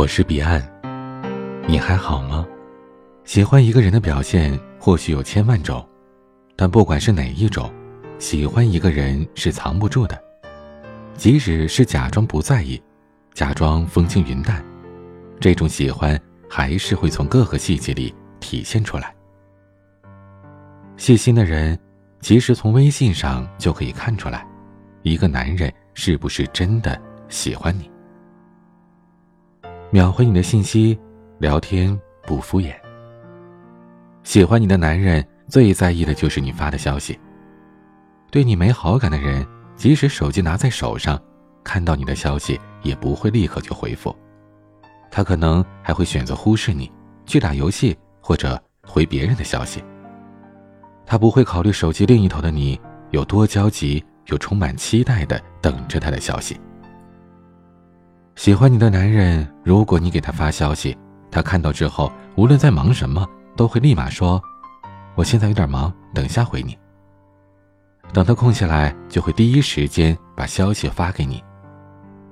我是彼岸，你还好吗？喜欢一个人的表现或许有千万种，但不管是哪一种，喜欢一个人是藏不住的。即使是假装不在意，假装风轻云淡，这种喜欢还是会从各个细节里体现出来。细心的人，其实从微信上就可以看出来，一个男人是不是真的喜欢你。秒回你的信息，聊天不敷衍。喜欢你的男人最在意的就是你发的消息。对你没好感的人，即使手机拿在手上，看到你的消息也不会立刻就回复，他可能还会选择忽视你，去打游戏或者回别人的消息。他不会考虑手机另一头的你有多焦急，又充满期待的等着他的消息。喜欢你的男人，如果你给他发消息，他看到之后，无论在忙什么，都会立马说：“我现在有点忙，等下回你。”等他空下来，就会第一时间把消息发给你。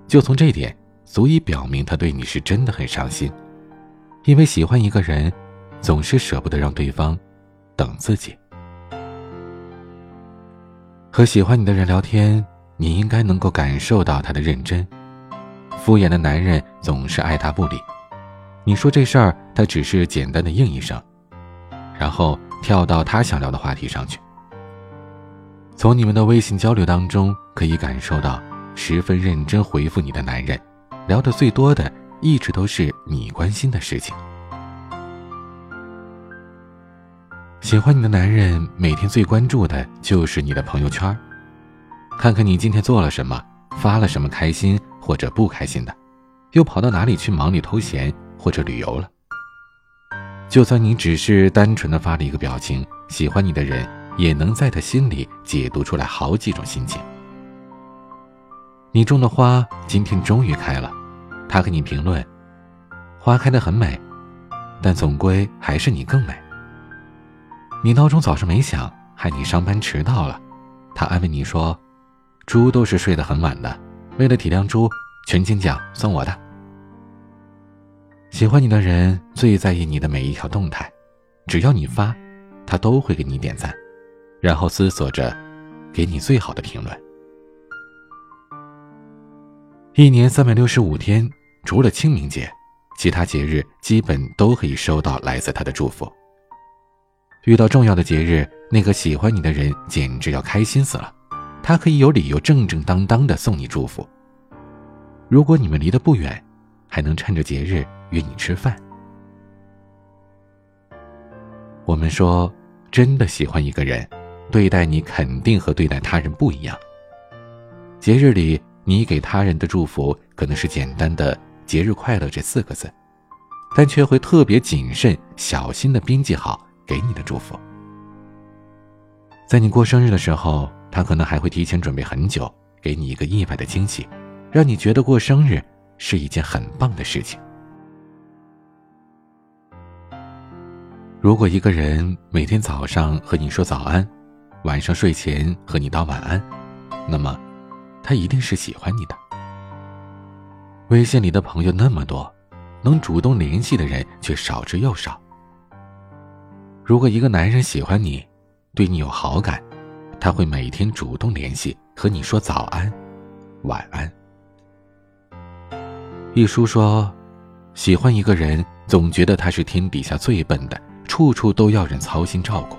就从这点，足以表明他对你是真的很上心，因为喜欢一个人，总是舍不得让对方等自己。和喜欢你的人聊天，你应该能够感受到他的认真。敷衍的男人总是爱答不理，你说这事儿，他只是简单的应一声，然后跳到他想聊的话题上去。从你们的微信交流当中可以感受到，十分认真回复你的男人，聊的最多的一直都是你关心的事情。喜欢你的男人每天最关注的就是你的朋友圈，看看你今天做了什么，发了什么开心。或者不开心的，又跑到哪里去忙里偷闲或者旅游了？就算你只是单纯的发了一个表情，喜欢你的人也能在他心里解读出来好几种心情。你种的花今天终于开了，他给你评论：“花开的很美，但总归还是你更美。”你闹钟早上没响，害你上班迟到了，他安慰你说：“猪都是睡得很晚的。”为了体谅猪，全勤奖算我的。喜欢你的人最在意你的每一条动态，只要你发，他都会给你点赞，然后思索着给你最好的评论。一年三百六十五天，除了清明节，其他节日基本都可以收到来自他的祝福。遇到重要的节日，那个喜欢你的人简直要开心死了。他可以有理由正正当当的送你祝福。如果你们离得不远，还能趁着节日约你吃饭。我们说，真的喜欢一个人，对待你肯定和对待他人不一样。节日里，你给他人的祝福可能是简单的“节日快乐”这四个字，但却会特别谨慎、小心的编辑好给你的祝福。在你过生日的时候。他可能还会提前准备很久，给你一个意外的惊喜，让你觉得过生日是一件很棒的事情。如果一个人每天早上和你说早安，晚上睡前和你道晚安，那么他一定是喜欢你的。微信里的朋友那么多，能主动联系的人却少之又少。如果一个男人喜欢你，对你有好感，他会每天主动联系，和你说早安、晚安。一书说，喜欢一个人，总觉得他是天底下最笨的，处处都要人操心照顾。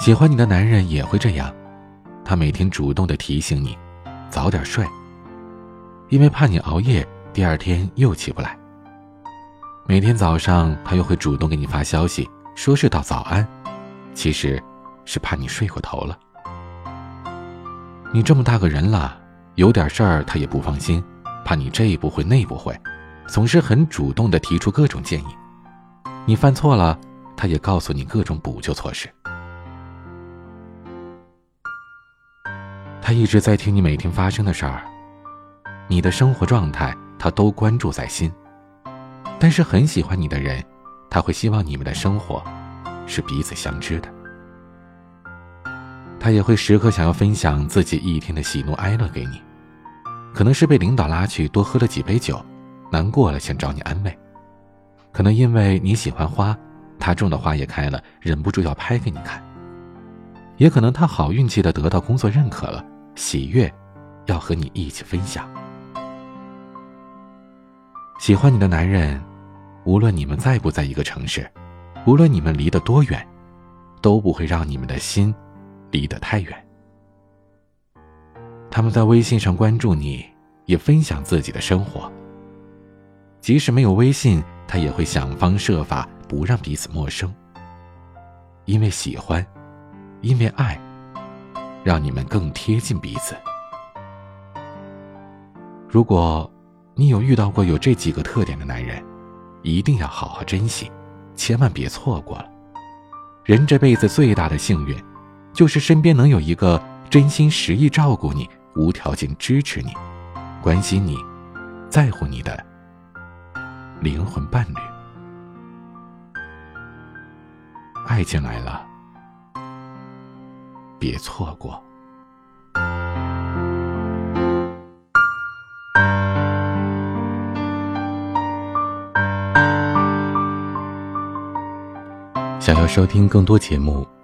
喜欢你的男人也会这样，他每天主动的提醒你，早点睡，因为怕你熬夜，第二天又起不来。每天早上，他又会主动给你发消息，说是道早安，其实。是怕你睡过头了。你这么大个人了，有点事儿他也不放心，怕你这不会那不会，总是很主动的提出各种建议。你犯错了，他也告诉你各种补救措施。他一直在听你每天发生的事儿，你的生活状态他都关注在心。但是很喜欢你的人，他会希望你们的生活是彼此相知的。他也会时刻想要分享自己一天的喜怒哀乐给你，可能是被领导拉去多喝了几杯酒，难过了想找你安慰。可能因为你喜欢花，他种的花也开了，忍不住要拍给你看。也可能他好运气的得到工作认可了，喜悦，要和你一起分享。喜欢你的男人，无论你们在不在一个城市，无论你们离得多远，都不会让你们的心离得太远。他们在微信上关注你，也分享自己的生活。即使没有微信，他也会想方设法不让彼此陌生。因为喜欢，因为爱，让你们更贴近彼此。如果你有遇到过有这几个特点的男人，一定要好好珍惜，千万别错过了。人这辈子最大的幸运，就是身边能有一个真心实意照顾你。无条件支持你、关心你、在乎你的灵魂伴侣，爱情来了，别错过。想要收听更多节目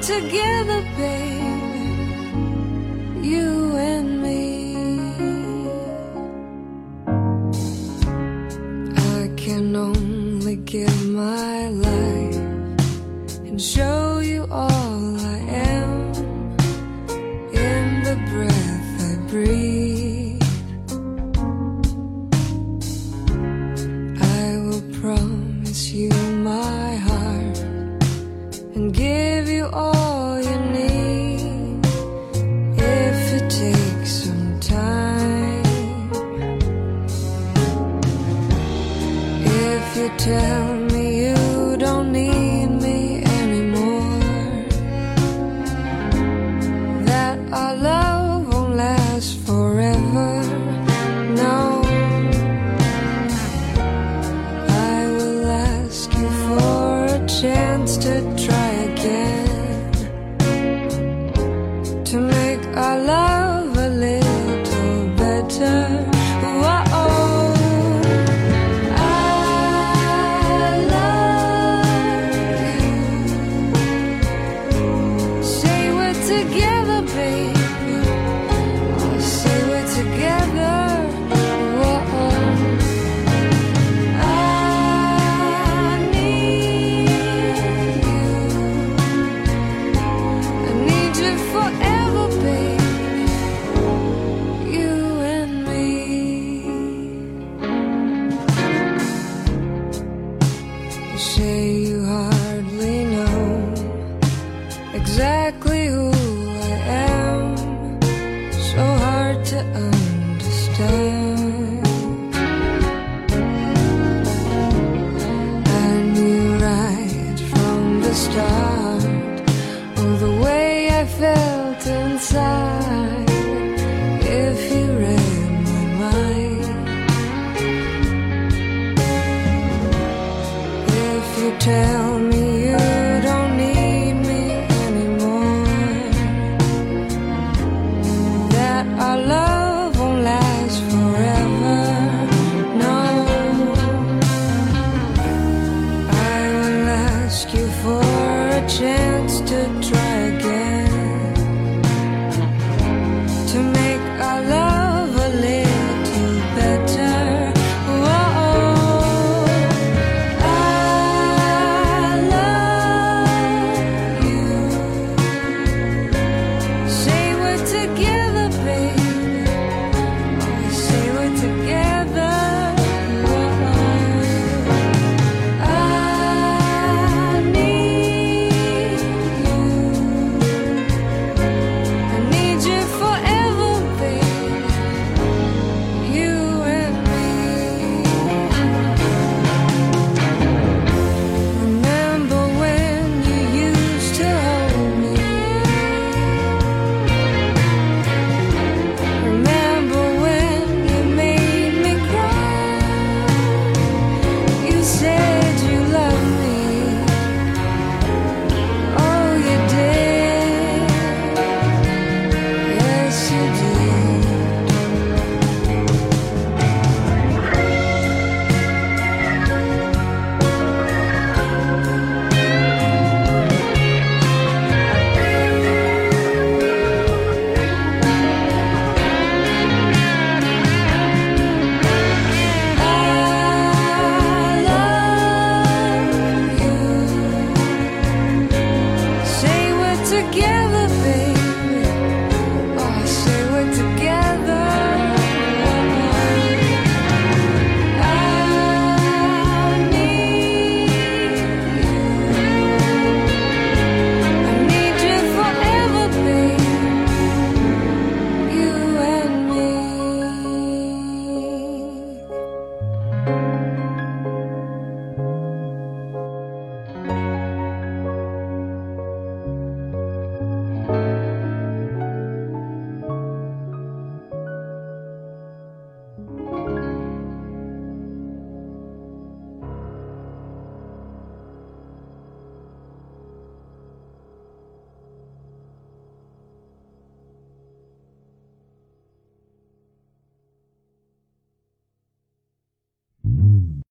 Together, baby, you and me. Whoa.